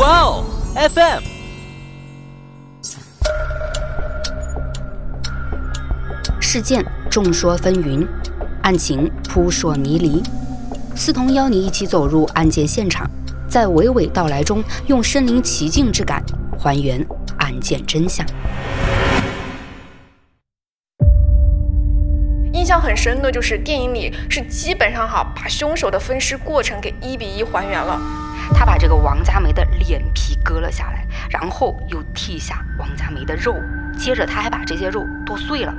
哇哦，FM。事件众说纷纭，案情扑朔迷离。思彤邀你一起走入案件现场，在娓娓道来中，用身临其境之感还原案件真相。印象很深的就是电影里是基本上哈把凶手的分尸过程给一比一还原了。他把这个王佳梅的脸皮割了下来，然后又剔下王佳梅的肉，接着他还把这些肉剁碎了。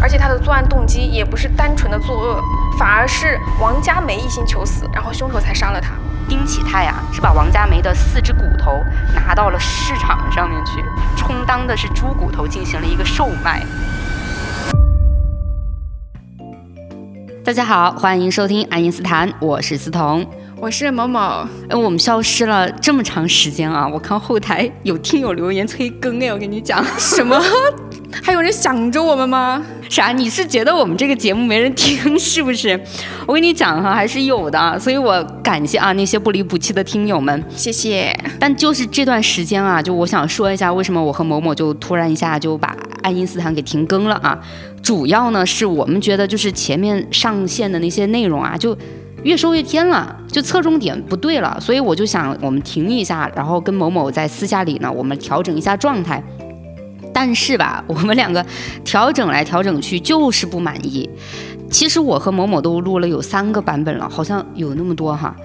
而且他的作案动机也不是单纯的作恶，反而是王佳梅一心求死，然后凶手才杀了他。丁启泰呀，是把王佳梅的四只骨头拿到了市场上面去，充当的是猪骨头进行了一个售卖。大家好，欢迎收听爱因斯坦，我是思彤，我是某某。哎，我们消失了这么长时间啊，我看后台有听友留言催更哎，我跟你讲什么？还有人想着我们吗？啥？你是觉得我们这个节目没人听是不是？我跟你讲哈，还是有的，所以我感谢啊那些不离不弃的听友们，谢谢。但就是这段时间啊，就我想说一下，为什么我和某某就突然一下就把爱因斯坦给停更了啊？主要呢是我们觉得就是前面上线的那些内容啊，就越收越偏了，就侧重点不对了，所以我就想我们停一下，然后跟某某在私下里呢，我们调整一下状态。但是吧，我们两个调整来调整去就是不满意。其实我和某某都录了有三个版本了，好像有那么多哈，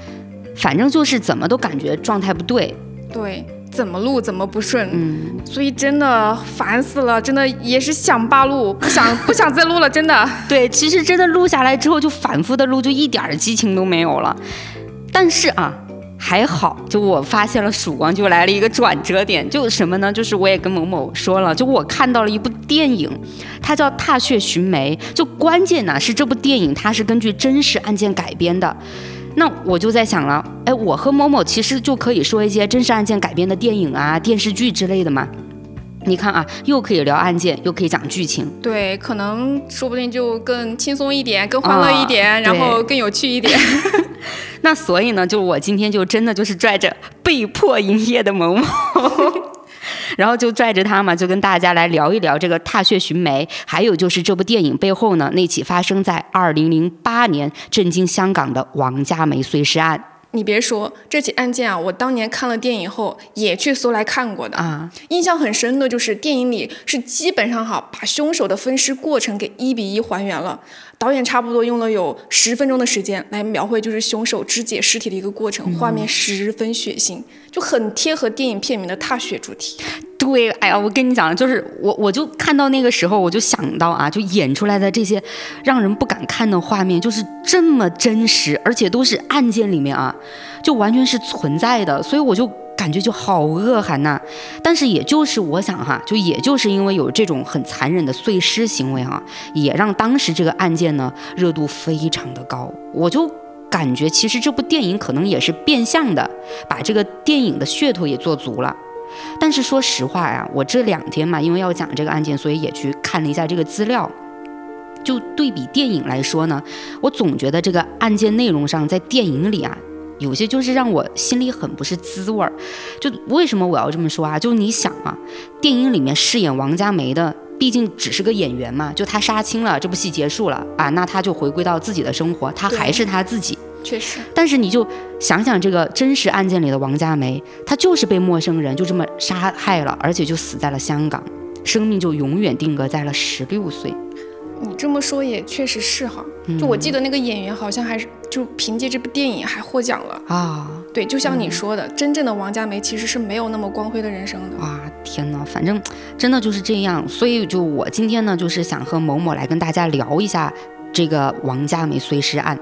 反正就是怎么都感觉状态不对。对，怎么录怎么不顺。嗯，所以真的烦死了，真的也是想罢录，不想不想再录了，真的。对，其实真的录下来之后就反复的录，就一点激情都没有了。但是啊。还好，就我发现了曙光，就来了一个转折点，就什么呢？就是我也跟某某说了，就我看到了一部电影，它叫《踏雪寻梅》，就关键呢是这部电影它是根据真实案件改编的。那我就在想了，哎，我和某某其实就可以说一些真实案件改编的电影啊、电视剧之类的嘛。你看啊，又可以聊案件，又可以讲剧情，对，可能说不定就更轻松一点，更欢乐一点，然后更有趣一点。那所以呢，就我今天就真的就是拽着被迫营业的某某，然后就拽着他嘛，就跟大家来聊一聊这个《踏雪寻梅》，还有就是这部电影背后呢那起发生在二零零八年震惊香港的王家梅碎尸案。你别说这起案件啊，我当年看了电影后也去搜来看过的啊，印象很深的就是电影里是基本上哈把凶手的分尸过程给一比一还原了。导演差不多用了有十分钟的时间来描绘就是凶手肢解尸体的一个过程，画面十分血腥，就很贴合电影片名的踏雪主题。对，哎呀，我跟你讲，就是我我就看到那个时候，我就想到啊，就演出来的这些让人不敢看的画面，就是这么真实，而且都是案件里面啊，就完全是存在的，所以我就。感觉就好恶寒呐，但是也就是我想哈，就也就是因为有这种很残忍的碎尸行为哈，也让当时这个案件呢热度非常的高。我就感觉其实这部电影可能也是变相的把这个电影的噱头也做足了。但是说实话呀，我这两天嘛，因为要讲这个案件，所以也去看了一下这个资料。就对比电影来说呢，我总觉得这个案件内容上在电影里啊。有些就是让我心里很不是滋味儿，就为什么我要这么说啊？就你想啊，电影里面饰演王佳梅的，毕竟只是个演员嘛，就她杀青了，这部戏结束了啊，那她就回归到自己的生活，她还是她自己。确实。但是你就想想这个真实案件里的王佳梅，她就是被陌生人就这么杀害了，而且就死在了香港，生命就永远定格在了十六岁。你这么说也确实是哈，就我记得那个演员好像还是就凭借这部电影还获奖了啊。对，就像你说的，真正的王佳梅其实是没有那么光辉的人生的。哇，天哪，反正真的就是这样。所以就我今天呢，就是想和某某来跟大家聊一下这个王佳梅碎尸案。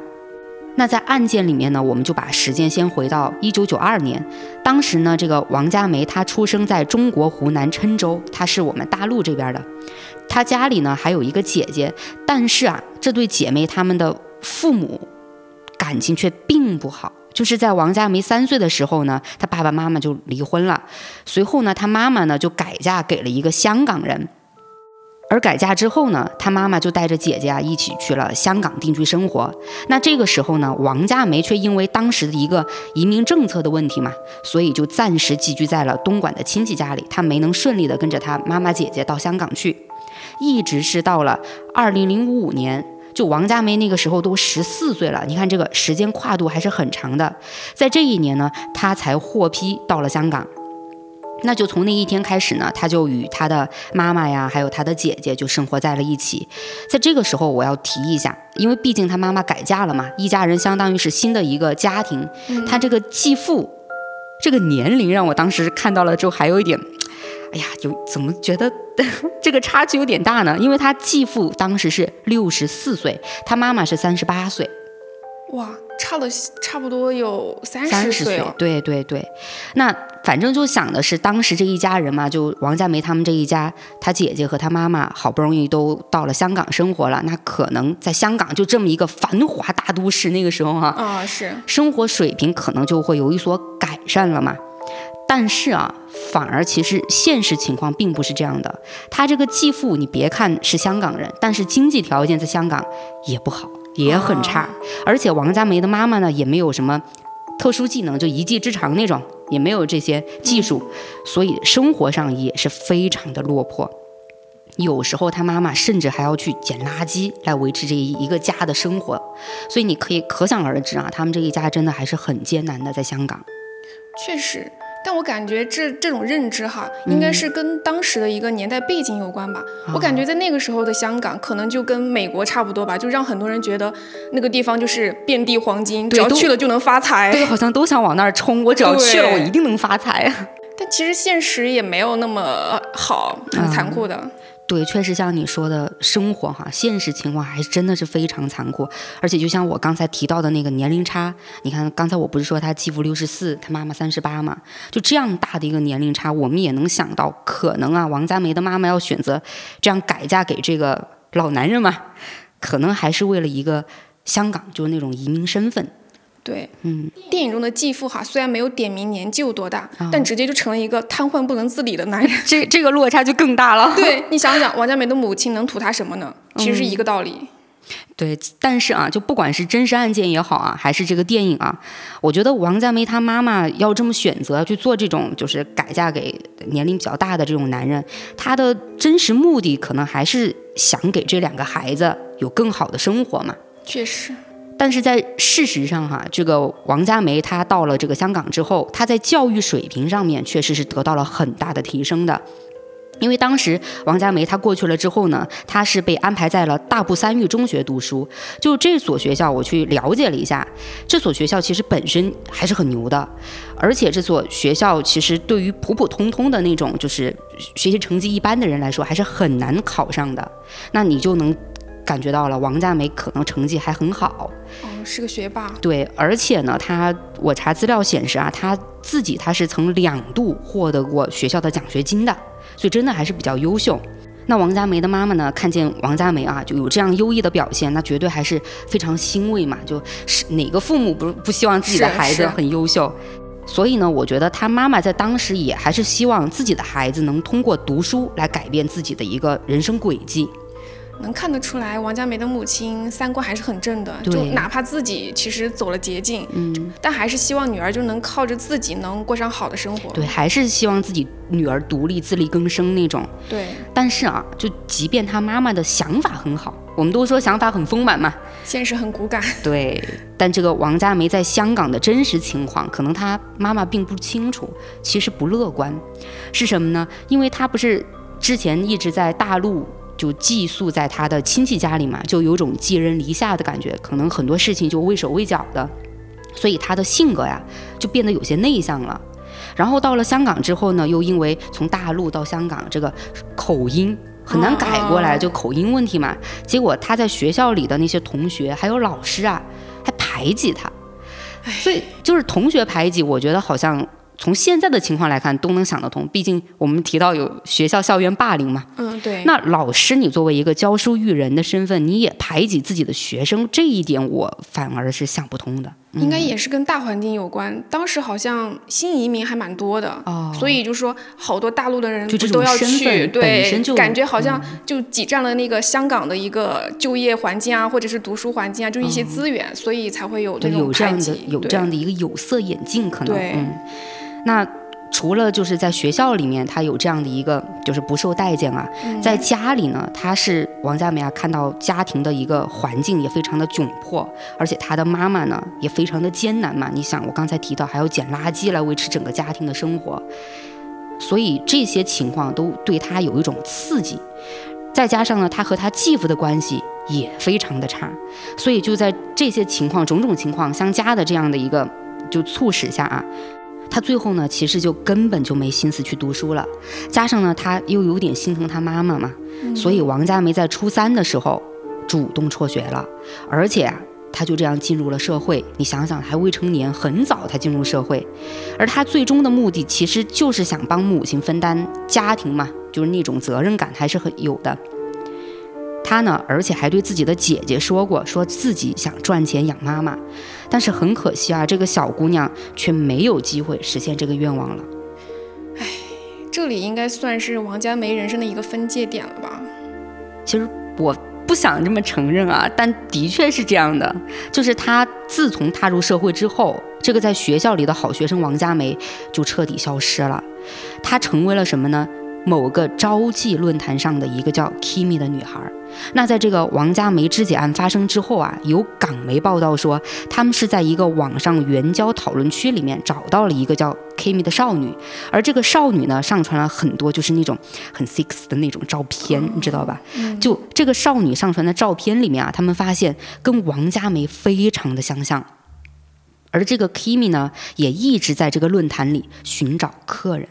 那在案件里面呢，我们就把时间先回到一九九二年，当时呢，这个王佳梅她出生在中国湖南郴州，她是我们大陆这边的。她家里呢还有一个姐姐，但是啊，这对姐妹她们的父母感情却并不好。就是在王佳梅三岁的时候呢，她爸爸妈妈就离婚了，随后呢，她妈妈呢就改嫁给了一个香港人。而改嫁之后呢，她妈妈就带着姐姐啊一起去了香港定居生活。那这个时候呢，王佳梅却因为当时的一个移民政策的问题嘛，所以就暂时寄居在了东莞的亲戚家里，她没能顺利的跟着她妈妈姐姐到香港去，一直是到了二零零五年。就王佳梅那个时候都十四岁了，你看这个时间跨度还是很长的。在这一年呢，她才获批到了香港。那就从那一天开始呢，他就与他的妈妈呀，还有他的姐姐就生活在了一起。在这个时候，我要提一下，因为毕竟他妈妈改嫁了嘛，一家人相当于是新的一个家庭。他这个继父，这个年龄让我当时看到了之后还有一点。哎呀，就怎么觉得 这个差距有点大呢？因为他继父当时是六十四岁，他妈妈是三十八岁，哇，差了差不多有三十岁。对对对，那反正就想的是当时这一家人嘛，就王佳梅他们这一家，他姐姐和他妈妈好不容易都到了香港生活了，那可能在香港就这么一个繁华大都市，那个时候哈，啊是，生活水平可能就会有一所改善了嘛。但是啊，反而其实现实情况并不是这样的。他这个继父，你别看是香港人，但是经济条件在香港也不好，也很差。而且王佳梅的妈妈呢，也没有什么特殊技能，就一技之长那种，也没有这些技术，所以生活上也是非常的落魄。有时候他妈妈甚至还要去捡垃圾来维持这一个家的生活。所以你可以可想而知啊，他们这一家真的还是很艰难的，在香港。确实。但我感觉这这种认知哈，应该是跟当时的一个年代背景有关吧。我感觉在那个时候的香港，可能就跟美国差不多吧，就让很多人觉得那个地方就是遍地黄金，只要去了就能发财。对，好像都想往那儿冲。我只要去了，我一定能发财。但其实现实也没有那么好，很残酷的。对，确实像你说的，生活哈，现实情况还真的是非常残酷。而且就像我刚才提到的那个年龄差，你看刚才我不是说他继父六十四，他妈妈三十八嘛，就这样大的一个年龄差，我们也能想到，可能啊，王佳梅的妈妈要选择这样改嫁给这个老男人嘛，可能还是为了一个香港，就是那种移民身份。对，嗯，电影中的继父哈，虽然没有点名年纪有多大，但直接就成了一个瘫痪不能自理的男人，这这个落差就更大了。对你想想，王家梅的母亲能图他什么呢？其实是一个道理。对，但是啊，就不管是真实案件也好啊，还是这个电影啊，我觉得王家梅她妈妈要这么选择去做这种，就是改嫁给年龄比较大的这种男人，她的真实目的可能还是想给这两个孩子有更好的生活嘛。确实。但是在事实上，哈，这个王佳梅她到了这个香港之后，她在教育水平上面确实是得到了很大的提升的。因为当时王佳梅她过去了之后呢，她是被安排在了大埔三育中学读书。就这所学校，我去了解了一下，这所学校其实本身还是很牛的，而且这所学校其实对于普普通通的那种就是学习成绩一般的人来说，还是很难考上的。那你就能。感觉到了，王佳梅可能成绩还很好，哦，是个学霸。对，而且呢，她我查资料显示啊，她自己她是曾两度获得过学校的奖学金的，所以真的还是比较优秀。那王佳梅的妈妈呢，看见王佳梅啊就有这样优异的表现，那绝对还是非常欣慰嘛。就是哪个父母不不希望自己的孩子很优秀？所以呢，我觉得他妈妈在当时也还是希望自己的孩子能通过读书来改变自己的一个人生轨迹。能看得出来，王佳梅的母亲三观还是很正的，就哪怕自己其实走了捷径，嗯，但还是希望女儿就能靠着自己能过上好的生活。对，还是希望自己女儿独立自力更生那种。对，但是啊，就即便她妈妈的想法很好，我们都说想法很丰满嘛，现实很骨感。对，但这个王佳梅在香港的真实情况，可能她妈妈并不清楚，其实不乐观，是什么呢？因为她不是之前一直在大陆。就寄宿在他的亲戚家里嘛，就有种寄人篱下的感觉，可能很多事情就畏手畏脚的，所以他的性格呀就变得有些内向了。然后到了香港之后呢，又因为从大陆到香港这个口音很难改过来，就口音问题嘛，结果他在学校里的那些同学还有老师啊，还排挤他，所以就是同学排挤，我觉得好像。从现在的情况来看，都能想得通。毕竟我们提到有学校校园霸凌嘛。嗯，对。那老师，你作为一个教书育人的身份，你也排挤自己的学生，这一点我反而是想不通的。应该也是跟大环境有关。当时好像新移民还蛮多的，哦所以就说好多大陆的人就这不都要去，对，感觉好像就挤占了那个香港的一个就业环境啊，或者是读书环境啊，就一些资源，所以才会有对，这种有这样的排挤。有这样的一个有色眼镜，可能对嗯，那除了就是在学校里面，他有这样的一个就是不受待见啊，嗯在家里呢，他是王佳梅啊，看到家庭的一个环境也非常的窘迫，而且他的妈妈呢也非常的艰难嘛。你想，我刚才提到还要捡垃圾来维持整个家庭的生活，所以这些情况都对他有一种刺激。再加上呢，他和他继父的关系也非常的差，所以就在这些情况种种情况相加的这样的一个就促使下啊，他最后呢其实就根本就没心思去读书了。加上呢，他又有点心疼他妈妈嘛，所以王佳梅在初三的时候主动辍学了，而且啊。他就这样进入了社会，你想想，还未成年，很早他进入社会，而他最终的目的其实就是想帮母亲分担家庭嘛，就是那种责任感还是很有的。他呢，而且还对自己的姐姐说过，说自己想赚钱养妈妈，但是很可惜啊，这个小姑娘却没有机会实现这个愿望了。唉这里应该算是王佳梅人生的一个分界点了吧？其实我不想这么承认啊，但的确是这样的。就是她自从踏入社会之后，这个在学校里的好学生王佳梅就彻底消失了。她成为了什么呢？某个招妓论坛上的一个叫 Kimi 的女孩。那在这个王佳梅肢解案发生之后啊，有港媒报道说，他们是在一个网上援交讨论区里面找到了一个叫 Kimi 的少女，而这个少女呢，上传了很多就是那种很 sex 的那种照片，你知道吧？就这个少女上传的照片里面啊，他们发现跟王佳梅非常的相像，而这个 Kimi 呢，也一直在这个论坛里寻找客人。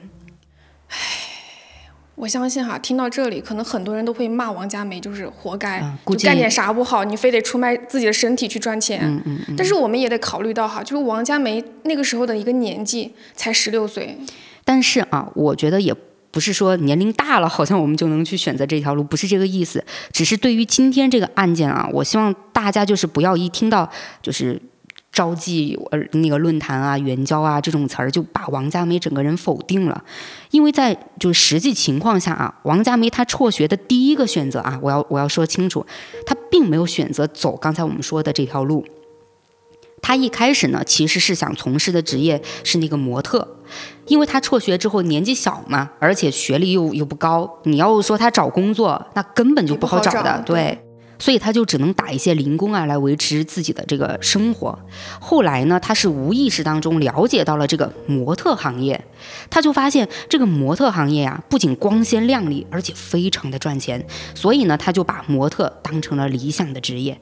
我相信哈，听到这里，可能很多人都会骂王佳梅，就是活该，啊就干点啥不好，你非得出卖自己的身体去赚钱。嗯嗯嗯。但是我们也得考虑到哈，就是王佳梅那个时候的一个年纪才十六岁，但是啊，我觉得也不是说年龄大了，好像我们就能去选择这条路，不是这个意思。只是对于今天这个案件啊，我希望大家就是不要一听到就是招妓呃那个论坛啊、援交啊这种词儿，就把王佳梅整个人否定了。因为在就是实际情况下啊，王佳梅她辍学的第一个选择啊，我要我要说清楚，她并没有选择走刚才我们说的这条路。她一开始呢，其实是想从事的职业是那个模特，因为她辍学之后年纪小嘛，而且学历又又不高，你要说她找工作，那根本就不好找的，对。所以他就只能打一些零工啊，来维持自己的这个生活。后来呢，他是无意识当中了解到了这个模特行业，他就发现这个模特行业呀、不仅光鲜亮丽，而且非常的赚钱。所以呢，他就把模特当成了理想的职业。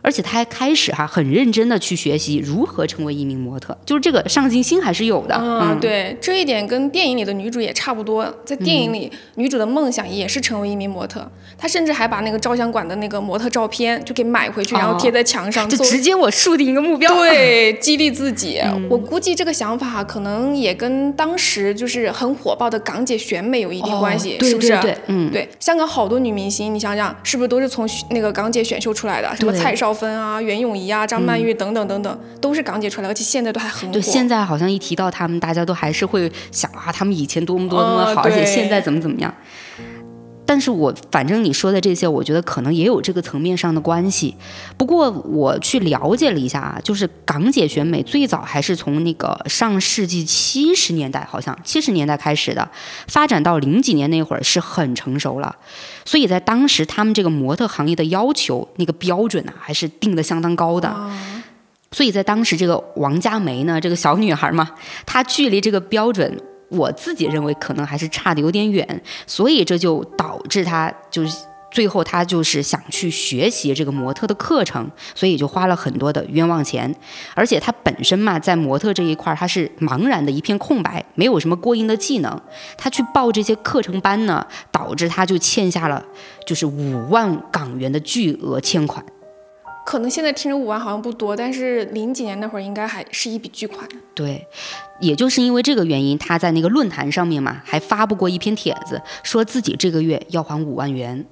而且他还开始哈、很认真的去学习如何成为一名模特，就是这个上进心还是有的。嗯，对，这一点跟电影里的女主也差不多。在电影里，女主的梦想也是成为一名模特，她甚至还把那个照相馆的那个模特照片就给买回去，然后贴在墙上，做就直接我树定一个目标。对，激励自己。我估计这个想法可能也跟当时就是很火爆的港姐选美有一定关系，哦对是不是？嗯对，香港好多女明星，你想想，是不是都是从那个港姐选秀出来的？什么蔡少芬啊、袁咏仪啊、张曼玉等等等等，都是港姐出来，而且现在都还很火。对，现在好像一提到他们，大家都还是会想啊，他们以前多么多么好，啊而且现在怎么怎么样。但是我反正你说的这些，我觉得可能也有这个层面上的关系。不过我去了解了一下啊，就是港姐选美最早还是从那个上世纪七十年代，好像七十年代开始的，发展到零几年那会儿是很成熟了。所以在当时，他们这个模特行业的要求那个标准啊，还是定的相当高的。所以在当时，这个王佳梅呢，这个小女孩嘛，她距离这个标准，我自己认为可能还是差的有点远，所以这就导致他就是最后他就是想去学习这个模特的课程，所以就花了很多的冤枉钱，而且他本身嘛，在模特这一块儿，她是茫然的一片空白，没有什么过硬的技能，他去报这些课程班呢，导致他就欠下了就是五万港元的巨额欠款。可能现在听着五万好像不多，但是零几年那会儿应该还是一笔巨款。对，也就是因为这个原因，他在那个论坛上面嘛，还发布过一篇帖子，说自己这个月要还五万元。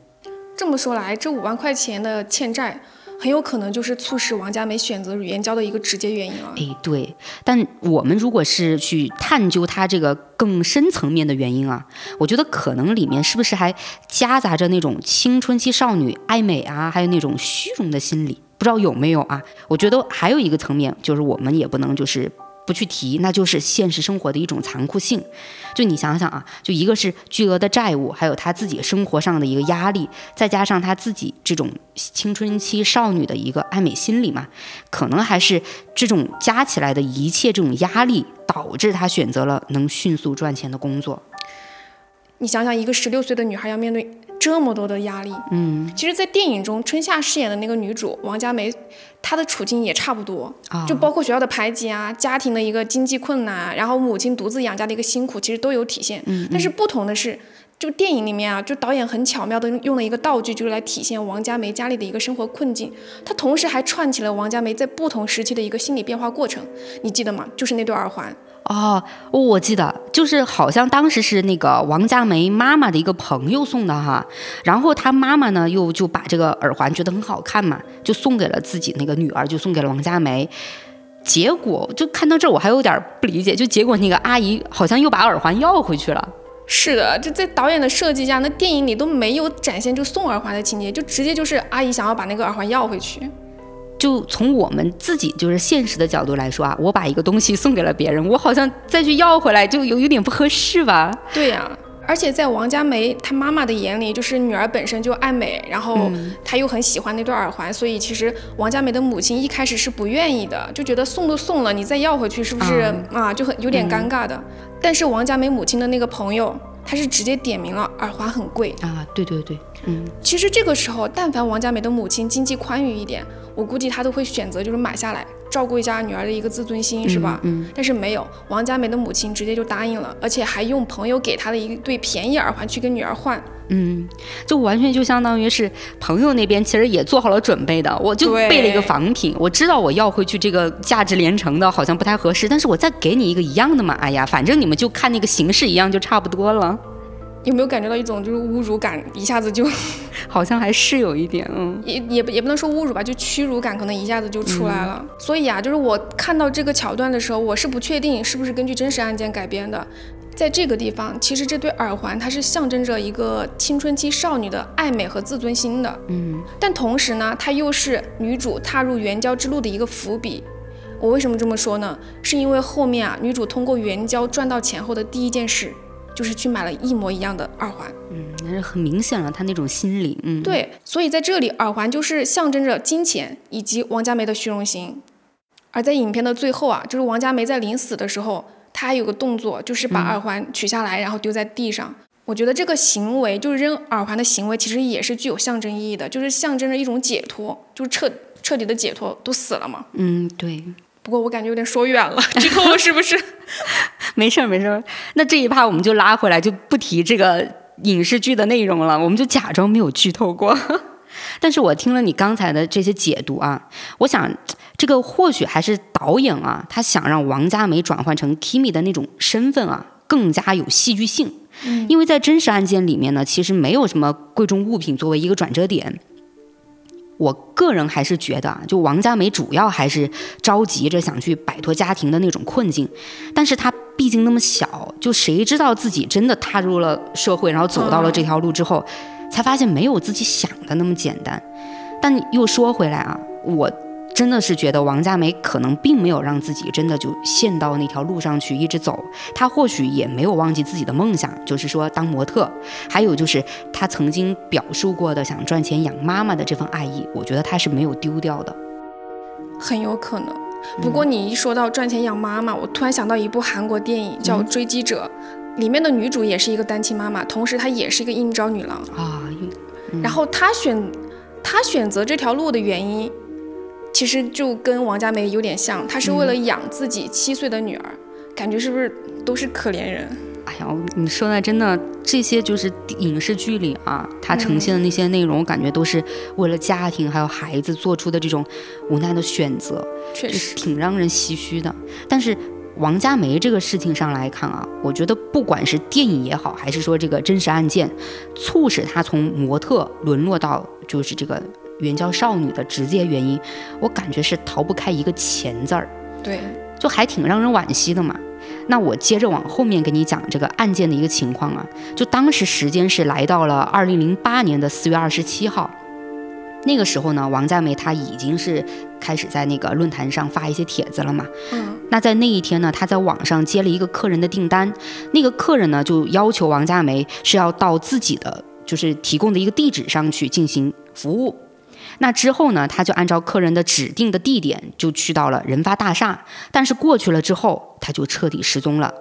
这么说来，这五万块钱的欠债，很有可能就是促使王佳梅选择援交的一个直接原因啊。哎，对，但我们如果是去探究她这个更深层面的原因啊，我觉得可能里面是不是还夹杂着那种青春期少女爱美啊，还有那种虚荣的心理，不知道有没有啊？我觉得还有一个层面，就是我们也不能就是不去提，那就是现实生活的一种残酷性。就你想想啊，就一个是巨额的债务，还有她自己生活上的一个压力，再加上她自己这种青春期少女的一个爱美心理嘛，可能还是这种加起来的一切这种压力，导致她选择了能迅速赚钱的工作。你想想，一个十六岁的女孩要面对这么多的压力，嗯，其实，在电影中，春夏饰演的那个女主王佳梅，她的处境也差不多，啊。就包括学校的排挤啊，家庭的一个经济困难啊，然后母亲独自养家的一个辛苦，其实都有体现。嗯。但是不同的是，就电影里面啊，就导演很巧妙的用了一个道具，就是来体现王佳梅家里的一个生活困境。他同时还串起了王佳梅在不同时期的一个心理变化过程。你记得吗？就是那对耳环。哦，我记得，就是好像当时是那个王佳梅妈妈的一个朋友送的哈，然后她妈妈呢又就把这个耳环觉得很好看嘛，就送给了自己那个女儿，就送给了王佳梅。结果就看到这儿，我还有点不理解，就结果那个阿姨好像又把耳环要回去了。是的，就在导演的设计下，那电影里都没有展现就送耳环的情节，就直接就是阿姨想要把那个耳环要回去。就从我们自己就是现实的角度来说啊，我把一个东西送给了别人，我好像再去要回来就有有点不合适吧？对呀、而且在王佳梅她妈妈的眼里，就是女儿本身就爱美，然后她又很喜欢那对耳环，所以其实王佳梅的母亲一开始是不愿意的，就觉得送都送了，你再要回去是不是啊就很有点尴尬的。但是王佳梅母亲的那个朋友，他是直接点名了耳环很贵。啊，对对对，嗯，其实这个时候，但凡王佳梅的母亲经济宽裕一点，我估计她都会选择就是买下来，照顾一下女儿的一个自尊心，是吧？嗯，但是没有，王佳梅的母亲直接就答应了，而且还用朋友给她的一对便宜耳环去跟女儿换。嗯，就完全就相当于是朋友那边其实也做好了准备的，我就备了一个仿品，我知道我要回去这个价值连城的，好像不太合适，但是我再给你一个一样的嘛，哎呀，反正你们就看那个形式一样就差不多了，有没有感觉到一种就是侮辱感，一下子就 好像还是有一点，嗯也也不也不能说侮辱吧，就屈辱感可能一下子就出来了。所以啊，就是我看到这个桥段的时候，我是不确定是不是根据真实案件改编的。在这个地方，其实这对耳环它是象征着一个青春期少女的爱美和自尊心的，嗯，但同时呢，它又是女主踏入援交之路的一个伏笔。我为什么这么说呢？是因为后面啊，女主通过援交赚到钱后的第一件事，就是去买了一模一样的耳环。嗯，那是很明显了，他那种心理，嗯，，对，所以在这里，耳环就是象征着金钱以及王佳梅的虚荣心。而在影片的最后啊，就是王佳梅在临死的时候，她还有个动作，就是把耳环取下来，然后丢在地上。我觉得这个行为，就是扔耳环的行为，其实也是具有象征意义的，就是象征着一种解脱，就是彻彻底的解脱，都死了嘛。嗯，对，不过我感觉有点说远了，剧透了是不是？没事儿没事儿，那这一趴我们就拉回来，就不提这个影视剧的内容了，我们就假装没有剧透过。但是我听了你刚才的这些解读啊，我想这个或许还是导演啊，他想让王佳梅转换成 Kimi 的那种身份啊，更加有戏剧性。因为在真实案件里面呢，其实没有什么贵重物品作为一个转折点。我个人还是觉得啊，就王佳梅主要还是着急着想去摆脱家庭的那种困境，但是她毕竟那么小，就谁知道自己真的踏入了社会，然后走到了这条路之后，才发现没有自己想的那么简单。但又说回来啊，我真的是觉得王佳梅可能并没有让自己真的就陷到那条路上去一直走，她或许也没有忘记自己的梦想，就是说当模特，还有就是她曾经表述过的想赚钱养妈妈的这份爱意，我觉得她是没有丢掉的。很有可能。不过你一说到赚钱养妈妈，我突然想到一部韩国电影叫《追击者》，里面的女主也是一个单亲妈妈，同时她也是一个应招女郎。啊，然后她选她选择这条路的原因，其实就跟王佳梅有点像，她是为了养自己七岁的女儿，感觉是不是都是可怜人？哎呀，你说的真的，这些就是影视剧里啊，它呈现的那些内容，我感觉都是为了家庭还有孩子做出的这种无奈的选择，确实，挺让人唏嘘的。但是王佳梅这个事情上来看啊，我觉得不管是电影也好，还是说这个真实案件，促使她从模特沦落到就是这个援交少女的直接原因，我感觉是逃不开一个钱字儿，对，就还挺让人惋惜的嘛。那我接着往后面给你讲这个案件的一个情况啊，就当时时间是来到了二零零八年的四月二十七号，那个时候呢，王佳梅她已经是开始在那个论坛上发一些帖子了嘛。嗯，那在那一天呢，她在网上接了一个客人的订单，那个客人呢就要求王佳梅是要到自己的就是提供的一个地址上去进行服务。那之后呢，他就按照客人的指定的地点就去到了人发大厦，但是过去了之后，他就彻底失踪了。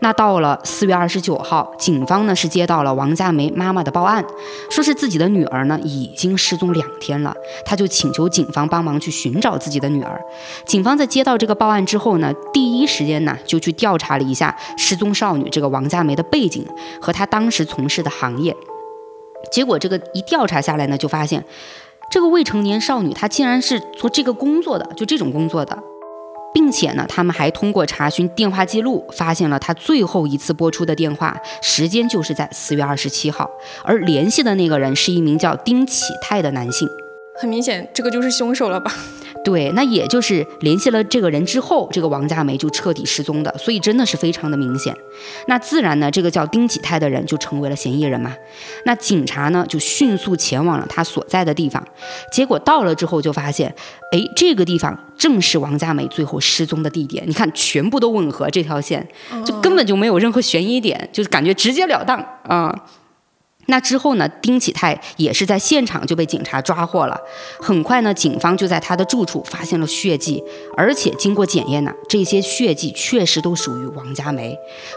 那到了四月二十九号，警方呢是接到了王佳梅妈妈的报案，说是自己的女儿呢已经失踪两天了，他就请求警方帮忙去寻找自己的女儿。警方在接到这个报案之后呢，第一时间呢就去调查了一下失踪少女这个王佳梅的背景和她当时从事的行业。结果这个一调查下来呢，就发现。这个未成年少女，她竟然是做这个工作的，就这种工作的，并且呢，他们还通过查询电话记录，发现了她最后一次拨出的电话时间就是在四月二十七号，而联系的那个人是一名叫丁启泰的男性。很明显，这个就是凶手了吧？对，那也就是联系了这个人之后，这个王佳梅就彻底失踪的，所以真的是非常的明显。那自然呢，这个叫丁启泰的人就成为了嫌疑人嘛。那警察呢就迅速前往了他所在的地方，结果到了之后就发现，哎，这个地方正是王佳梅最后失踪的地点。你看，全部都吻合这条线，就根本就没有任何悬疑点，就是感觉直截了当啊。那之后呢？丁启泰也是在现场就被警察抓获了。很快呢，警方就在他的住处发现了血迹，而且经过检验呢，这些血迹确实都属于王佳梅，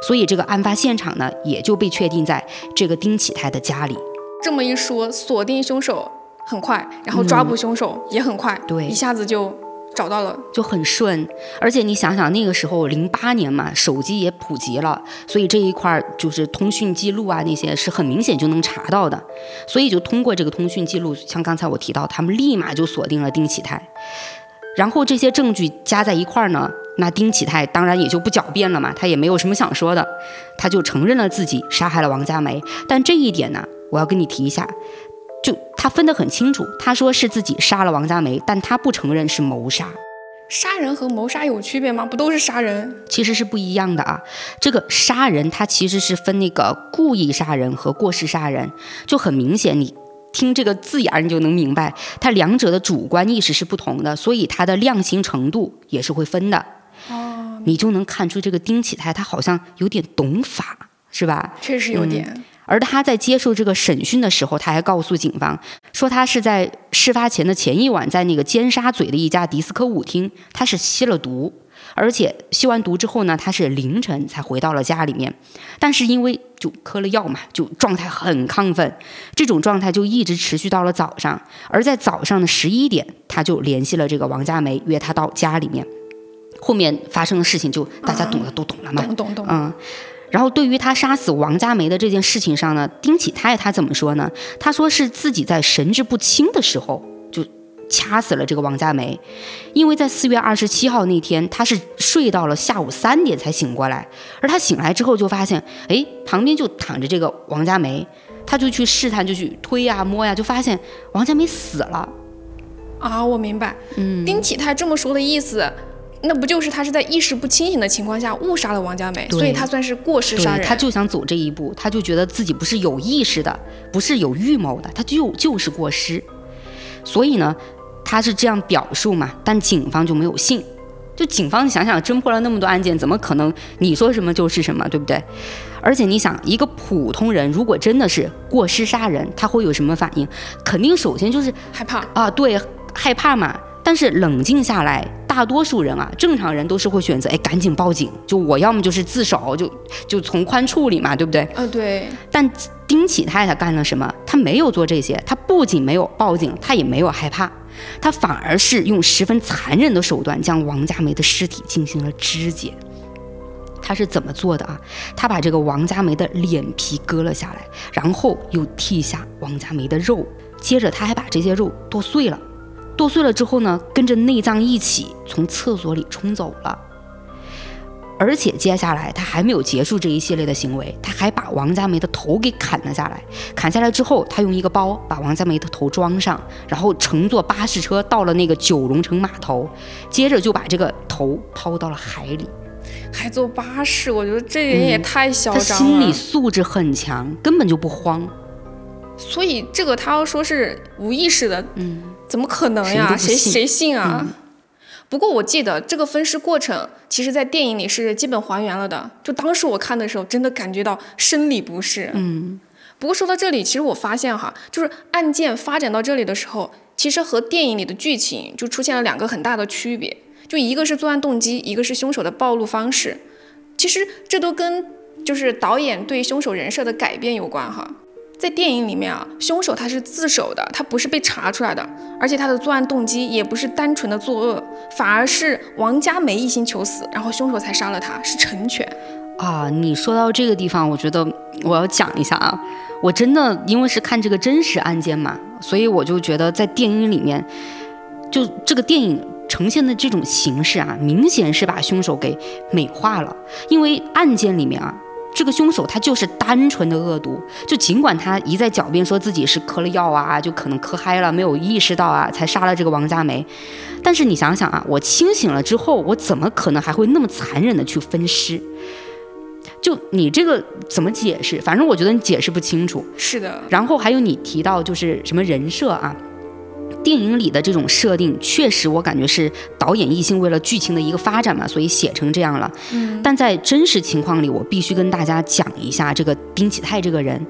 所以这个案发现场呢，也就被确定在这个丁启泰的家里。这么一说，锁定凶手很快，然后抓捕凶手也很快，对，一下子就。找到了。就很顺，而且你想想那个时候零八年嘛，手机也普及了，所以这一块儿就是通讯记录啊那些是很明显就能查到的，所以就通过这个通讯记录，像刚才我提到，他们立马就锁定了丁启泰，然后这些证据加在一块儿呢，那丁启泰当然也就不狡辩了嘛，他也没有什么想说的，他就承认了自己杀害了王佳梅，但这一点呢，我要跟你提一下。就他分得很清楚，他说是自己杀了王佳梅，但他不承认是谋杀。杀人和谋杀有区别吗？不都是杀人？其实是不一样的啊。这个杀人，它其实是分那个故意杀人和过失杀人，就很明显，你听这个字眼你就能明白，它两者的主观意识是不同的，所以它的量刑程度也是会分的。哦，你就能看出这个丁启泰他好像有点懂法，是吧？确实有点。而他在接受这个审讯的时候，他还告诉警方说，他是在事发前的前一晚，在那个尖沙咀的一家迪斯科舞厅，他是吸了毒，而且吸完毒之后呢，他是凌晨才回到了家里面，但是因为就嗑了药嘛，就状态很亢奋，这种状态就一直持续到了早上，而在早上的十一点，他就联系了这个王佳梅，约她到家里面，后面发生的事情就大家懂的都懂了嘛，懂懂懂，嗯。然后对于他杀死王佳梅的这件事情上呢，丁启泰他怎么说呢？他说是自己在神志不清的时候就掐死了这个王佳梅，因为在四月二十七号那天他是睡到了下午三点才醒过来，而他醒来之后就发现，哎，旁边就躺着这个王佳梅，他就去试探，就去推呀摸呀，就发现王佳梅死了。啊，我明白，嗯，丁启泰这么说的意思。那不就是他是在意识不清醒的情况下误杀了王佳美，所以他算是过失杀人。他就想走这一步，他就觉得自己不是有意识的，不是有预谋的，他就就是过失。所以呢，他是这样表述嘛，但警方就没有信。就警方想想，侦破了那么多案件，怎么可能你说什么就是什么，对不对？而且你想，一个普通人如果真的是过失杀人，他会有什么反应？肯定首先就是害怕啊，对，害怕嘛。但是冷静下来。大多数人啊，正常人都是会选择哎，赶紧报警。就我要么就是自首，就就从宽处理嘛，对不对？呃，对。但丁启泰他干了什么？他没有做这些，他不仅没有报警，他也没有害怕，他反而是用十分残忍的手段将王佳梅的尸体进行了肢解。他是怎么做的啊？他把这个王佳梅的脸皮割了下来，然后又剔下王佳梅的肉，接着他还把这些肉剁碎了。剁碎了之后呢，跟着内脏一起从厕所里冲走了。而且接下来他还没有结束这一系列的行为，他还把王佳梅的头给砍了下来。砍下来之后，他用一个包把王佳梅的头装上，然后乘坐巴士车到了那个九龙城码头，接着就把这个头抛到了海里。还坐巴士，我觉得这人也太嚣张了。他心理素质很强，根本就不慌。所以这个他要说是无意识的，嗯，怎么可能呀？谁谁信啊？不过我记得这个分尸过程，其实在电影里是基本还原了的。就当时我看的时候，真的感觉到生理不适。嗯。不过说到这里，其实我发现哈，就是案件发展到这里的时候，其实和电影里的剧情就出现了两个很大的区别。就一个是作案动机，一个是凶手的暴露方式。其实这都跟就是导演对凶手人设的改变有关哈。在电影里面啊，凶手他是自首的，他不是被查出来的，而且他的作案动机也不是单纯的作恶，反而是王佳梅一心求死，然后凶手才杀了他，是成全。啊，你说到这个地方，我觉得我要讲一下啊，我真的因为是看这个真实案件嘛，所以我就觉得在电影里面，就这个电影呈现的这种形式啊，明显是把凶手给美化了，因为案件里面啊。这个凶手他就是单纯的恶毒，就尽管他一再狡辩说自己是嗑了药啊，就可能嗑嗨了，没有意识到啊，才杀了这个王佳梅。但是你想想啊，我清醒了之后，我怎么可能还会那么残忍的去分尸？就你这个怎么解释？反正我觉得你解释不清楚。是的。然后还有你提到就是什么人设啊？电影里的这种设定，确实我感觉是导演一心为了剧情的一个发展嘛，所以写成这样了。嗯，但在真实情况里，我必须跟大家讲一下这个丁启泰这个人，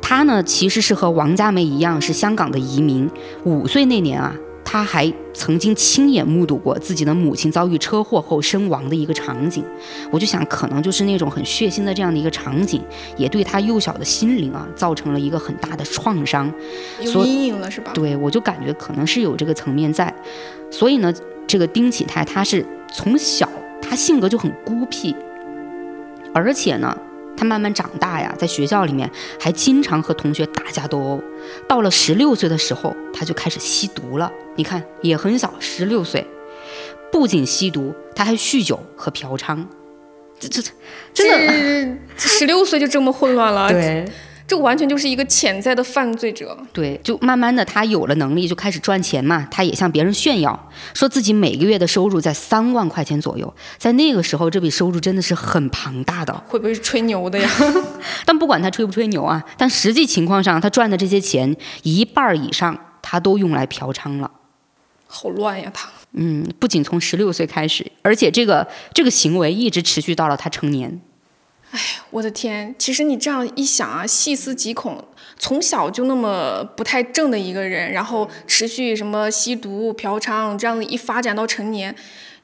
他呢其实是和王佳梅一样是香港的移民，五岁那年啊。他还曾经亲眼目睹过自己的母亲遭遇车祸后身亡的一个场景，我就想，可能就是那种很血腥的这样的一个场景，也对他幼小的心灵啊造成了一个很大的创伤，有阴影了是吧？对，我就感觉可能是有这个层面在，所以呢，这个丁启泰他是从小他性格就很孤僻，而且呢。他慢慢长大呀，在学校里面还经常和同学打架斗殴。到了十六岁的时候，他就开始吸毒了。你看，也很小，十六岁，不仅吸毒，他还酗酒和嫖娼。这这这真的，十六岁就这么混乱了？对。这完全就是一个潜在的犯罪者。对，就慢慢的他有了能力，就开始赚钱嘛。他也向别人炫耀，说自己每个月的收入在三万块钱左右。在那个时候，这笔收入真的是很庞大的。会不会是吹牛的呀？但不管他吹不吹牛啊，但实际情况上，他赚的这些钱一半以上，他都用来嫖娼了。好乱呀，他。嗯，不仅从十六岁开始，而且这个这个行为一直持续到了他成年。哎，我的天！其实你这样一想啊，细思极恐，从小就那么不太正的一个人，然后持续什么吸毒、嫖娼，这样子一发展到成年，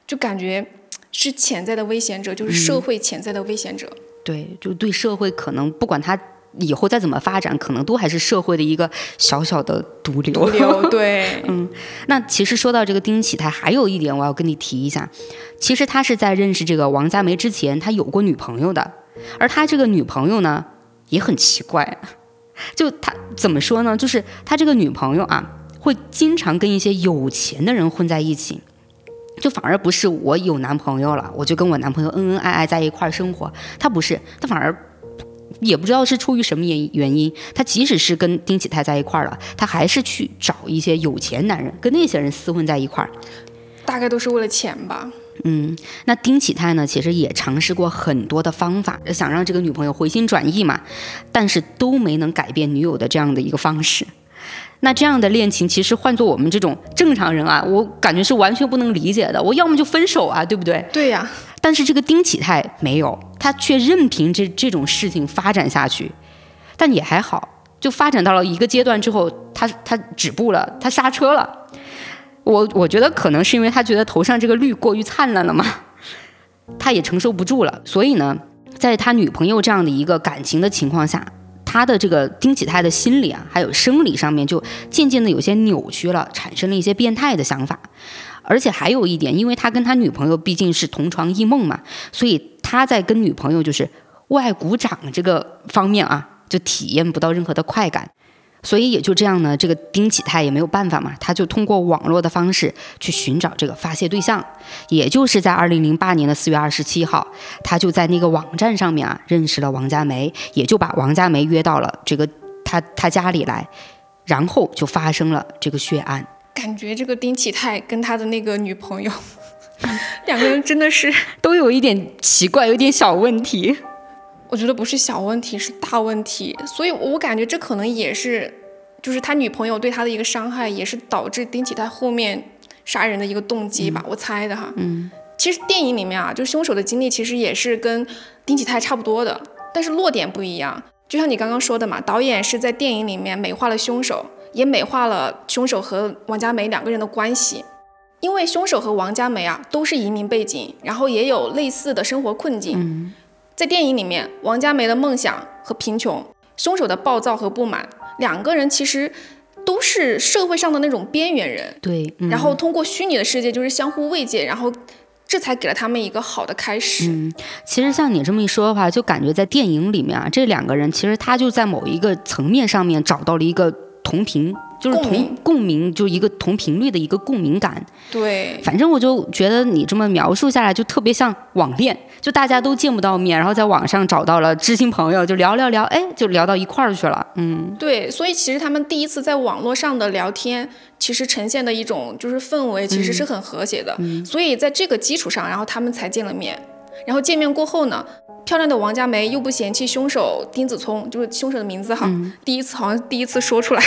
就感觉是潜在的危险者，就是社会潜在的危险者。对，就对社会可能不管他以后再怎么发展，可能都还是社会的一个小小的毒瘤。毒瘤，对，嗯。那其实说到这个丁启泰，还有一点我要跟你提一下，其实他是在认识这个王佳梅之前，他有过女朋友的。而他这个女朋友呢，也很奇怪，就他怎么说呢？就是他这个女朋友啊，会经常跟一些有钱的人混在一起，就反而不是我有男朋友了，我就跟我男朋友恩恩爱爱在一块儿生活。他不是，他反而也不知道是出于什么原原因，他即使是跟丁启泰在一块儿了，他还是去找一些有钱男人，跟那些人厮混在一块儿，大概都是为了钱吧。嗯，那丁启泰呢？其实也尝试过很多的方法，想让这个女朋友回心转意嘛，但是都没能改变女友的这样的一个方式。那这样的恋情，其实换做我们这种正常人啊，我感觉是完全不能理解的。我要么就分手啊，对不对？对呀。但是这个丁启泰没有，他却任凭这这种事情发展下去。但也还好，就发展到了一个阶段之后，他他止步了，他刹车了。我我觉得可能是因为他觉得头上这个绿过于灿烂了嘛，他也承受不住了，所以呢，在他女朋友这样的一个感情的情况下，他的这个丁启泰的心理啊，还有生理上面就渐渐的有些扭曲了，产生了一些变态的想法。而且还有一点，因为他跟他女朋友毕竟是同床异梦嘛，所以他在跟女朋友就是为爱鼓掌这个方面啊，就体验不到任何的快感。所以也就这样呢，这个丁启泰也没有办法嘛，他就通过网络的方式去寻找这个发泄对象，也就是在二零零八年的四月二十七号，他就在那个网站上面啊认识了王佳梅，也就把王佳梅约到了这个他他家里来，然后就发生了这个血案。感觉这个丁启泰跟他的那个女朋友，两个人真的是都有一点奇怪，有点小问题。我觉得不是小问题，是大问题。所以我感觉这可能也是，就是他女朋友对他的一个伤害，也是导致丁启泰后面杀人的一个动机吧，我猜的哈。嗯，其实电影里面啊，就凶手的经历其实也是跟丁启泰差不多的，但是落点不一样。就像你刚刚说的嘛，导演是在电影里面美化了凶手，也美化了凶手和王佳梅两个人的关系。因为凶手和王佳梅啊都是移民背景，然后也有类似的生活困境。嗯。在电影里面，王佳梅的梦想和贫穷，凶手的暴躁和不满，两个人其实都是社会上的那种边缘人。对，然后通过虚拟的世界就是相互慰藉，然后这才给了他们一个好的开始。嗯，其实像你这么一说的话，就感觉在电影里面啊，这两个人其实他就在某一个层面上面找到了一个同频。就是同共鸣，就一个同频率的一个共鸣感。对，反正我就觉得你这么描述下来，就特别像网恋，就大家都见不到面，然后在网上找到了知心朋友，就聊聊聊，哎，就聊到一块儿去了。嗯，对，所以其实他们第一次在网络上的聊天，其实呈现的一种就是氛围，其实是很和谐的。所以在这个基础上，然后他们才见了面。然后见面过后呢？漂亮的王佳梅又不嫌弃凶手丁子聪，就是凶手的名字哈。第一次好像第一次说出来。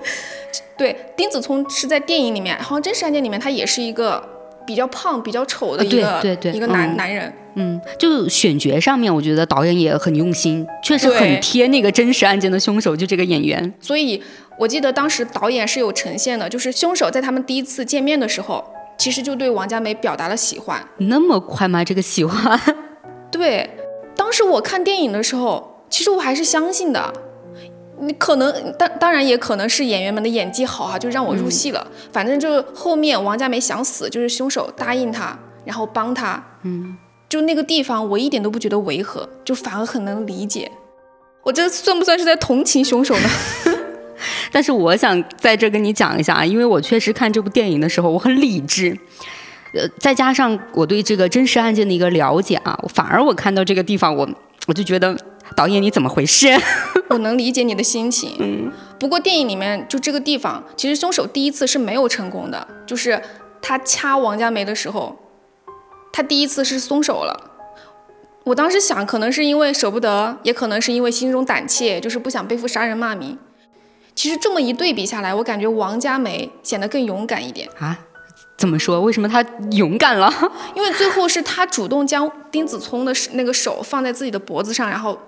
对，丁子聪是在电影里面，好像真实案件里面他也是一个比较胖、比较丑的一个对对一个男男人。嗯，就选角上面，我觉得导演也很用心，确实很贴那个真实案件的凶手，就这个演员。所以我记得当时导演是有呈现的，就是凶手在他们第一次见面的时候，其实就对王佳梅表达了喜欢。那么快吗？这个喜欢？对。当时我看电影的时候，其实我还是相信的。你可能当当然也可能是演员们的演技好哈，就让我入戏了。反正就后面王佳梅想死，就是凶手答应他，然后帮他。嗯，就那个地方，我一点都不觉得违和，就反而很能理解。我这算不算是在同情凶手呢？但是我想在这跟你讲一下啊，因为我确实看这部电影的时候，我很理智。呃，再加上我对这个真实案件的一个了解啊，反而我看到这个地方，我我就觉得导演你怎么回事？我能理解你的心情。嗯。不过电影里面就这个地方，其实凶手第一次是没有成功的，就是他掐王佳梅的时候，他第一次是松手了。我当时想，可能是因为舍不得，也可能是因为心中胆怯，就是不想背负杀人骂名。其实这么一对比下来，我感觉王佳梅显得更勇敢一点啊。怎么说？为什么他勇敢了？因为最后是他主动将丁子聪的那个手放在自己的脖子上，然后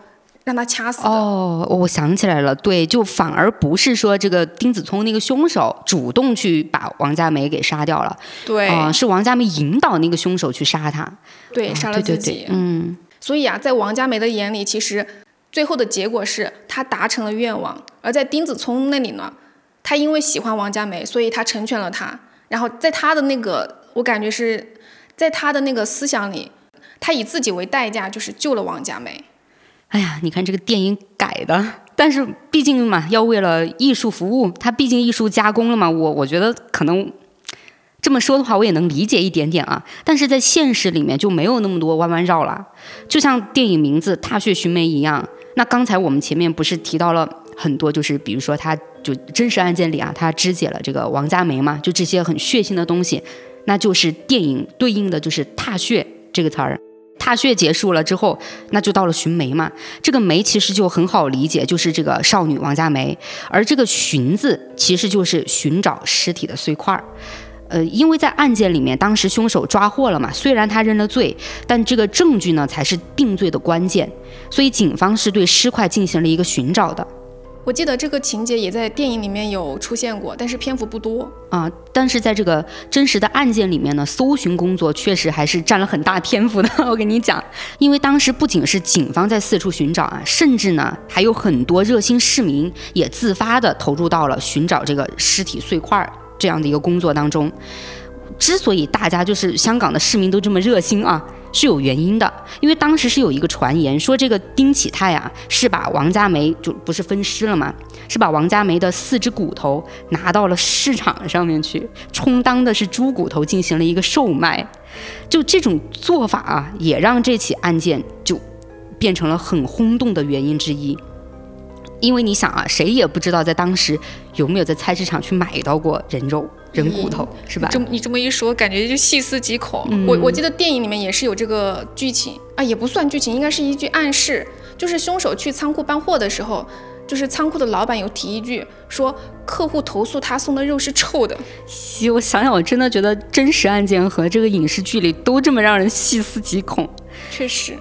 让他掐死的。哦，我想起来了，对，就反而不是说这个丁子聪那个凶手主动去把王佳梅给杀掉了，对，啊，是王佳梅引导那个凶手去杀他，对，杀了自己。嗯，所以啊，在王佳梅的眼里，其实最后的结果是他达成了愿望；而在丁子聪那里呢，他因为喜欢王佳梅，所以他成全了他。然后在他的那个，我感觉是在他的那个思想里，他以自己为代价，就是救了王佳梅。哎呀，你看这个电影改的，但是毕竟嘛，要为了艺术服务，他毕竟艺术加工了嘛。我我觉得可能这么说的话，我也能理解一点点啊。但是在现实里面就没有那么多弯弯绕了，就像电影名字《踏雪寻梅》一样。那刚才我们前面不是提到了很多，就是比如说他。就真实案件里啊，他肢解了这个王佳梅嘛，就这些很血腥的东西，那就是电影对应的就是踏血这个词儿。踏血结束了之后，那就到了寻梅嘛。这个梅其实就很好理解，就是这个少女王佳梅。而这个寻字其实就是寻找尸体的碎块儿。呃，因为在案件里面，当时凶手抓获了嘛，虽然他认了罪，但这个证据呢才是定罪的关键，所以警方是对尸块进行了一个寻找的。我记得这个情节也在电影里面有出现过，但是篇幅不多啊。但是在这个真实的案件里面呢，搜寻工作确实还是占了很大篇幅的。我跟你讲，因为当时不仅是警方在四处寻找啊，甚至呢还有很多热心市民也自发的投入到了寻找这个尸体碎块这样的一个工作当中。之所以大家就是香港的市民都这么热心啊，是有原因的。因为当时是有一个传言说，这个丁启泰啊是把王家梅就不是分尸了吗，是把王家梅的四只骨头拿到了市场上面去，充当的是猪骨头进行了一个售卖。就这种做法啊，也让这起案件就变成了很轰动的原因之一。因为你想啊，谁也不知道在当时有没有在菜市场去买到过人肉、人骨头，是吧？这么你这么一说，感觉就细思极恐。我我记得电影里面也是有这个剧情啊，也不算剧情，应该是一句暗示，就是凶手去仓库搬货的时候，就是仓库的老板有提一句说，客户投诉他送的肉是臭的。西，我想想，我真的觉得真实案件和这个影视剧里都这么让人细思极恐。确实，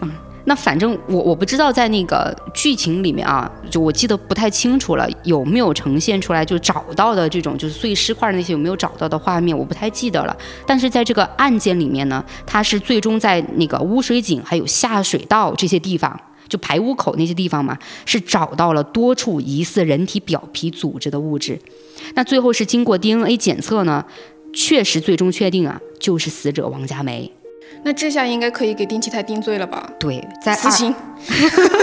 那反正我我不知道在那个剧情里面啊，就我记得不太清楚了，有没有呈现出来就找到的这种就是碎尸块那些有没有找到的画面，我不太记得了。但是在这个案件里面呢，他是最终在那个污水井还有下水道这些地方，就排污口那些地方嘛，是找到了多处疑似人体表皮组织的物质。那最后是经过 DNA 检测呢，确实最终确定啊，就是死者王佳梅。那这下应该可以给丁启泰定罪了吧？对，在死刑。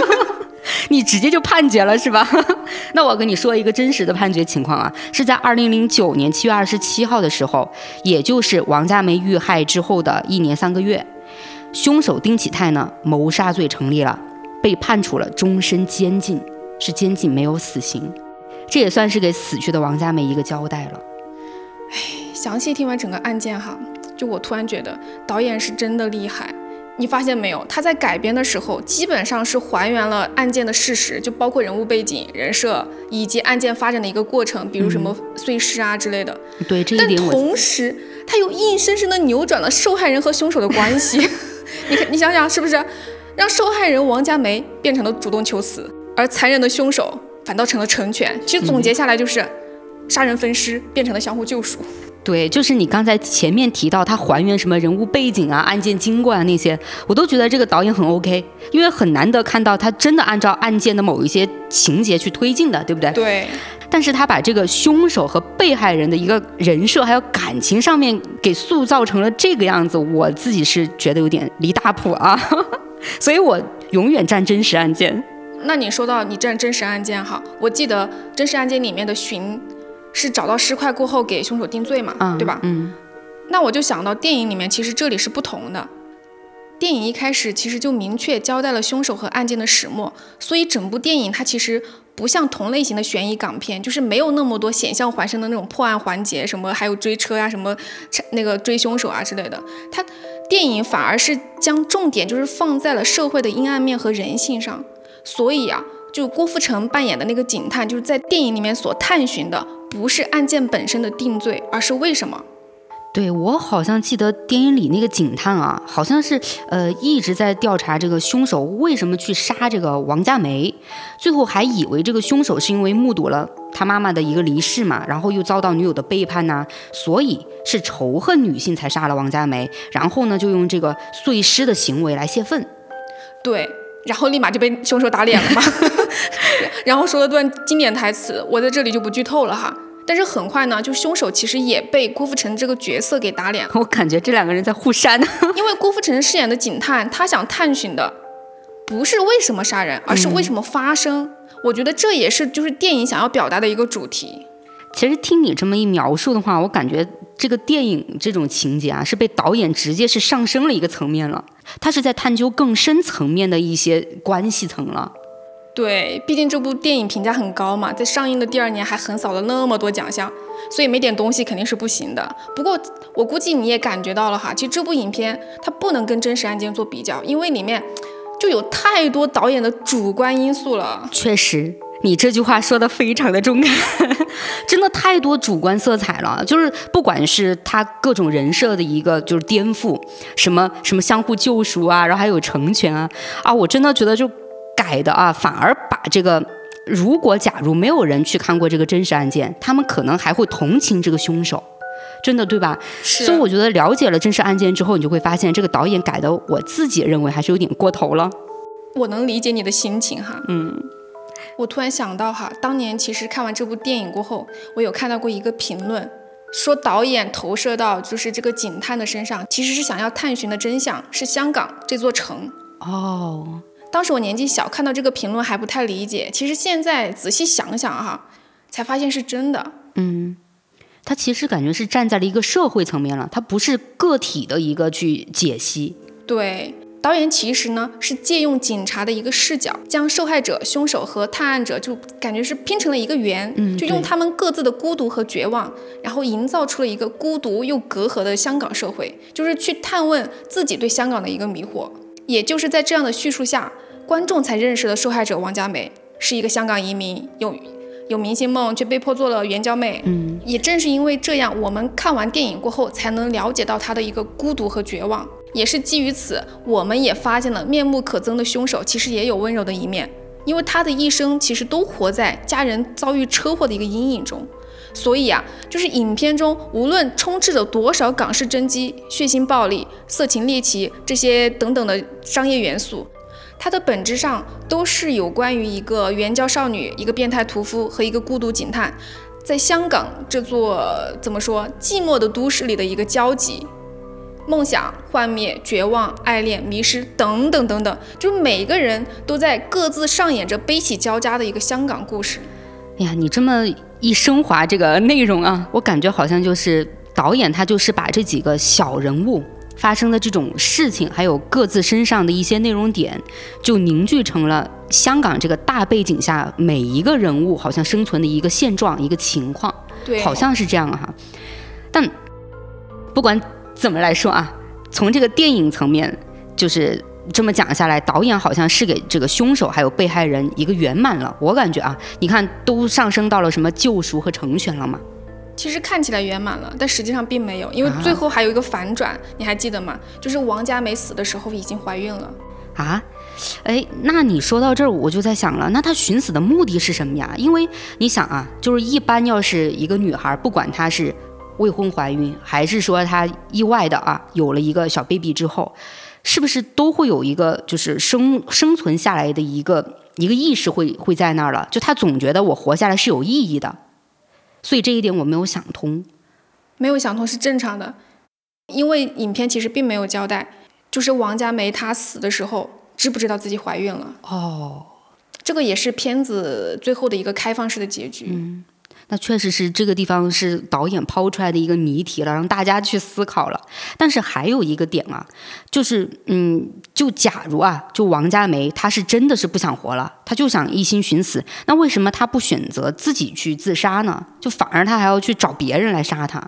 你直接就判决了是吧？那我跟你说一个真实的判决情况啊，是在二零零九年七月二十七号的时候，也就是王佳梅遇害之后的一年三个月，凶手丁启泰呢谋杀罪成立了，被判处了终身监禁，是监禁没有死刑，这也算是给死去的王佳梅一个交代了。唉详细听完整个案件哈，就我突然觉得导演是真的厉害。你发现没有？他在改编的时候，基本上是还原了案件的事实，就包括人物背景、人设以及案件发展的一个过程，比如什么碎尸啊之类的。对这一但点但同时，他又硬生生的扭转了受害人和凶手的关系。你看，你想想是不是？让受害人王佳梅变成了主动求死，而残忍的凶手反倒成了成全。其实总结下来就是，杀人分尸变成了相互救赎。对，就是你刚才前面提到他还原什么人物背景啊、案件经过啊那些，我都觉得这个导演很 OK，因为很难得看到他真的按照案件的某一些情节去推进的，对不对？对，但是他把这个凶手和被害人的一个人设还有感情上面给塑造成了这个样子，我自己是觉得有点离大谱啊，所以我永远站真实案件。那你说到你站真实案件哈，我记得真实案件里面的寻是找到尸块过后给凶手定罪嘛，嗯，对吧？嗯，那我就想到电影里面其实这里是不同的。电影一开始其实就明确交代了凶手和案件的始末，所以整部电影它其实不像同类型的悬疑港片，就是没有那么多险象环生的那种破案环节，什么还有追车呀、什么那个追凶手啊之类的。它电影反而是将重点就是放在了社会的阴暗面和人性上。所以啊，就郭富城扮演的那个警探，就是在电影里面所探寻的，不是案件本身的定罪，而是为什么。对我好像记得电影里那个警探啊，好像是呃一直在调查这个凶手为什么去杀这个王佳梅，最后还以为这个凶手是因为目睹了他妈妈的一个离世嘛，然后又遭到女友的背叛呐、所以是仇恨女性才杀了王佳梅，然后呢就用这个碎尸的行为来泄愤。对，然后立马就被凶手打脸了嘛，然后说了段经典台词，我在这里就不剧透了哈。但是很快呢，就凶手其实也被郭富城这个角色给打脸了，我感觉这两个人在互删。因为郭富城饰演的警探，他想探寻的不是为什么杀人，而是为什么发生。我觉得这也是就是电影想要表达的一个主题。其实听你这么一描述的话，我感觉这个电影这种情节啊，是被导演直接是上升了一个层面了，他是在探究更深层面的一些关系层了。对，毕竟这部电影评价很高嘛，在上映的第二年还横扫了那么多奖项，所以没点东西肯定是不行的。不过我估计你也感觉到了哈，其实这部影片它不能跟真实案件做比较，因为里面就有太多导演的主观因素了。确实，你这句话说的非常的中肯，真的太多主观色彩了。就是不管是他各种人设的一个就是颠覆，什么什么相互救赎啊，然后还有成全啊啊，我真的觉得就改的啊，反而把这个。如果假如没有人去看过这个真实案件，他们可能还会同情这个凶手，真的对吧？是所以我觉得了解了真实案件之后，你就会发现这个导演改的，我自己认为还是有点过头了。我能理解你的心情哈。嗯，我突然想到哈，当年其实看完这部电影过后，我有看到过一个评论，说导演投射到就是这个警探的身上，其实是想要探寻的真相是香港这座城。哦，当时我年纪小，看到这个评论还不太理解。其实现在仔细想想哈，才发现是真的。嗯，他其实感觉是站在了一个社会层面了，他不是个体的一个去解析。对。导演其实呢是借用警察的一个视角，将受害者、凶手和探案者就感觉是拼成了一个圆，就用他们各自的孤独和绝望，然后营造出了一个孤独又隔阂的香港社会，就是去探问自己对香港的一个迷惑。也就是在这样的叙述下，观众才认识了受害者王佳梅是一个香港移民，有有明星梦却被迫做了援交妹。嗯，也正是因为这样，我们看完电影过后才能了解到她的一个孤独和绝望。也是基于此，我们也发现了面目可憎的凶手其实也有温柔的一面，因为他的一生其实都活在家人遭遇车祸的一个阴影中。所以啊，就是影片中无论充斥着多少港式真机、血腥暴力、色情猎奇这些等等的商业元素，它的本质上都是有关于一个援交少女、一个变态屠夫和一个孤独警探，在香港这座怎么说寂寞的都市里的一个交集。梦想幻灭、绝望、爱恋、迷失，等等等等，就每个人都在各自上演着悲喜交加的一个香港故事。哎呀，你这么一升华这个内容啊，我感觉好像就是导演他就是把这几个小人物发生的这种事情，还有各自身上的一些内容点，就凝聚成了香港这个大背景下每一个人物好像生存的一个现状、一个情况。对，好像是这样哈。但不管。怎么来说啊？从这个电影层面，就是这么讲下来，导演好像是给这个凶手还有被害人一个圆满了。我感觉啊，你看都上升到了什么救赎和成全了吗？其实看起来圆满了，但实际上并没有，因为最后还有一个反转，你还记得吗？就是王佳梅死的时候已经怀孕了啊！哎，那你说到这儿，我就在想了，那她寻死的目的是什么呀？因为你想啊，就是一般要是一个女孩，不管她是。未婚怀孕，还是说她意外的啊，有了一个小 baby 之后，是不是都会有一个就是生生存下来的一个一个意识会会在那儿了？就她总觉得我活下来是有意义的，所以这一点我没有想通。没有想通是正常的，因为影片其实并没有交代，就是王佳梅她死的时候知不知道自己怀孕了？哦，这个也是片子最后的一个开放式的结局。嗯。那确实是这个地方是导演抛出来的一个谜题了，让大家去思考了。但是还有一个点啊，就是嗯，就假如啊，就王佳梅她是真的是不想活了，她就想一心寻死，那为什么她不选择自己去自杀呢？就反而她还要去找别人来杀她？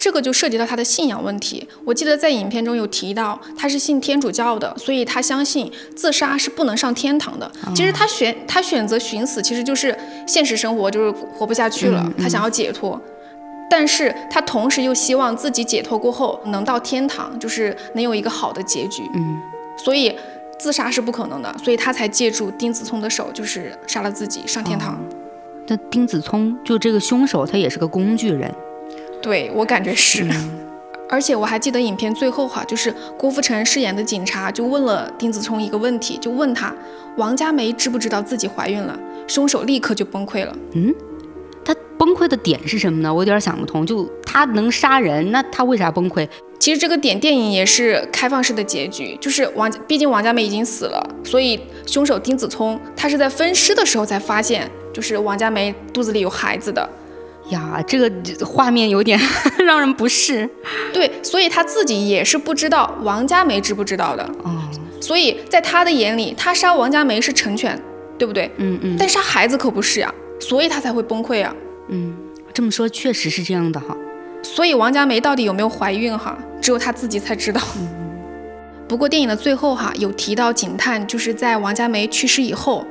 这个就涉及到他的信仰问题。我记得在影片中有提到，他是信天主教的，所以他相信自杀是不能上天堂的。其实他选他选择寻死，其实就是现实生活就是活不下去了，他想要解脱。但是他同时又希望自己解脱过后能到天堂，就是能有一个好的结局。嗯，所以自杀是不可能的，所以他才借助丁子聪的手，就是杀了自己上天堂。那丁子聪就这个凶手，他也是个工具人。对我感觉是，而且我还记得影片最后哈，就是郭富城饰演的警察就问了丁子聪一个问题，就问他王佳梅知不知道自己怀孕了？凶手立刻就崩溃了。嗯，他崩溃的点是什么呢？我有点想不通。就他能杀人，那他为啥崩溃？其实这个点电影也是开放式的结局，就是王，毕竟王佳梅已经死了，所以凶手丁子聪他是在分尸的时候才发现，就是王佳梅肚子里有孩子的。呀，这个画面有点 让人不适。对，所以他自己也是不知道王佳梅知不知道的。嗯，所以在他的眼里，他杀王佳梅是成全，对不对？嗯嗯。但杀孩子可不是呀，所以他才会崩溃啊。嗯，这么说确实是这样的哈。所以王佳梅到底有没有怀孕哈，只有他自己才知道。不过电影的最后哈，有提到警探就是在王佳梅去世以后。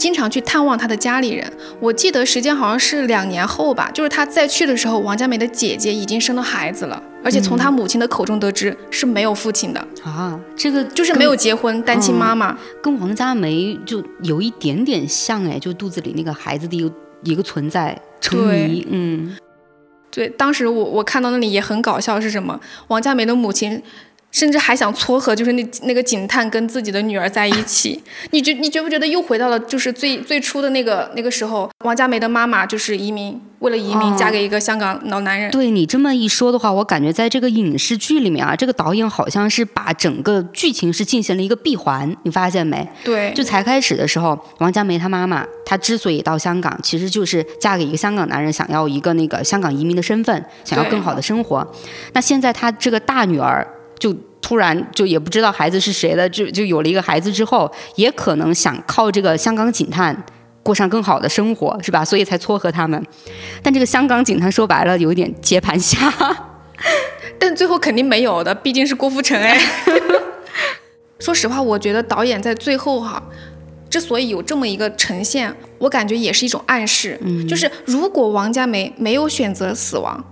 经常去探望他的家里人，我记得时间好像是两年后吧，就是他再去的时候，王佳梅的姐姐已经生了孩子了，而且从他母亲的口中得知是没有父亲的。啊，这个就是没有结婚，单亲妈妈，跟王佳梅就有一点点像哎，就肚子里那个孩子的一个一个存在成谜，嗯，对，当时我我看到那里也很搞笑，是什么？王佳梅的母亲甚至还想撮合，就是那那个警探跟自己的女儿在一起。你觉你觉不觉得又回到了就是最最初的那个那个时候？王佳梅的妈妈就是移民，为了移民嫁给一个香港老男人。对你这么一说的话，我感觉在这个影视剧里面啊，这个导演好像是把整个剧情是进行了一个闭环，你发现没？对，就才开始的时候，王佳梅她妈妈她之所以到香港，其实就是嫁给一个香港男人，想要一个那个香港移民的身份，想要更好的生活。那现在她这个大女儿。就突然就也不知道孩子是谁的，就就有了一个孩子之后，也可能想靠这个香港警探过上更好的生活，是吧？所以才撮合他们。但这个香港警探说白了有点接盘侠，但最后肯定没有的，毕竟是郭富城哎。说实话，我觉得导演在最后哈，之所以有这么一个呈现，我感觉也是一种暗示，就是如果王佳梅没有选择死亡。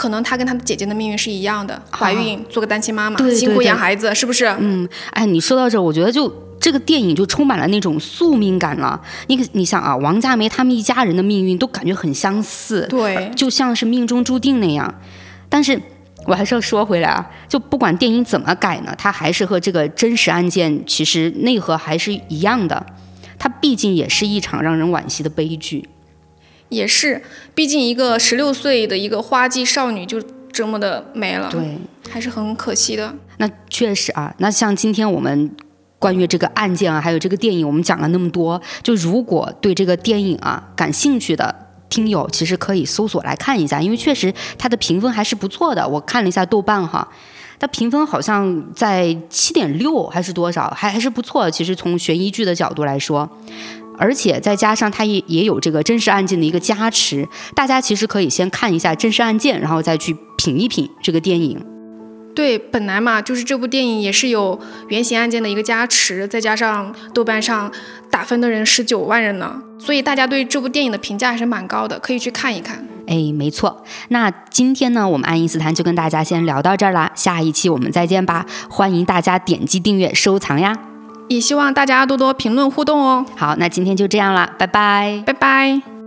可能她跟她的姐姐的命运是一样的，怀孕做个单亲妈妈，辛苦养孩子，是不是？嗯，哎，你说到这，我觉得就这个电影就充满了那种宿命感了。你你想啊，王佳梅他们一家人的命运都感觉很相似，对，就像是命中注定那样。但是我还是要说回来啊，就不管电影怎么改呢，它还是和这个真实案件其实内核还是一样的。它毕竟也是一场让人惋惜的悲剧。也是，毕竟一个十六岁的一个花季少女就这么的没了，对，还是很可惜的。那确实啊，那像今天我们关于这个案件啊，还有这个电影，我们讲了那么多，就如果对这个电影啊感兴趣的听友，其实可以搜索来看一下，因为确实它的评分还是不错的。我看了一下豆瓣哈，它评分好像在七点六还是多少，还还是不错。其实从悬疑剧的角度来说。而且再加上它也也有这个真实案件的一个加持，大家其实可以先看一下真实案件，然后再去品一品这个电影。对，本来嘛，就是这部电影也是有原型案件的一个加持，再加上豆瓣上打分的人十九万人呢，所以大家对这部电影的评价还是蛮高的，可以去看一看。哎，没错。那今天呢，我们爱因斯坦就跟大家先聊到这儿啦，下一期我们再见吧。欢迎大家点击订阅、收藏呀。也希望大家多多评论互动哦。好，那今天就这样了，拜拜，拜拜。